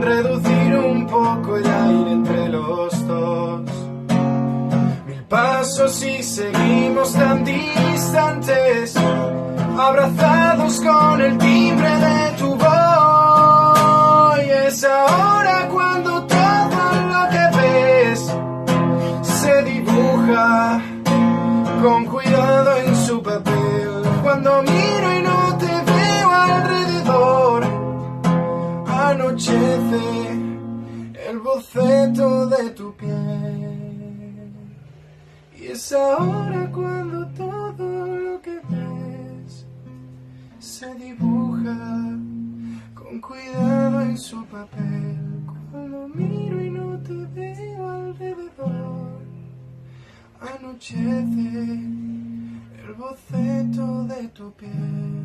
Reducir un poco el aire entre los dos. Mil pasos y seguimos tan distantes. Abrazados con el timbre de tu voz. Y es ahora cuando todo lo que ves se dibuja con cuidado en su papel. Cuando miro el boceto de tu piel. Y es ahora cuando todo lo que ves se dibuja con cuidado en su papel. Cuando miro y no te veo alrededor, anochece el boceto de tu piel.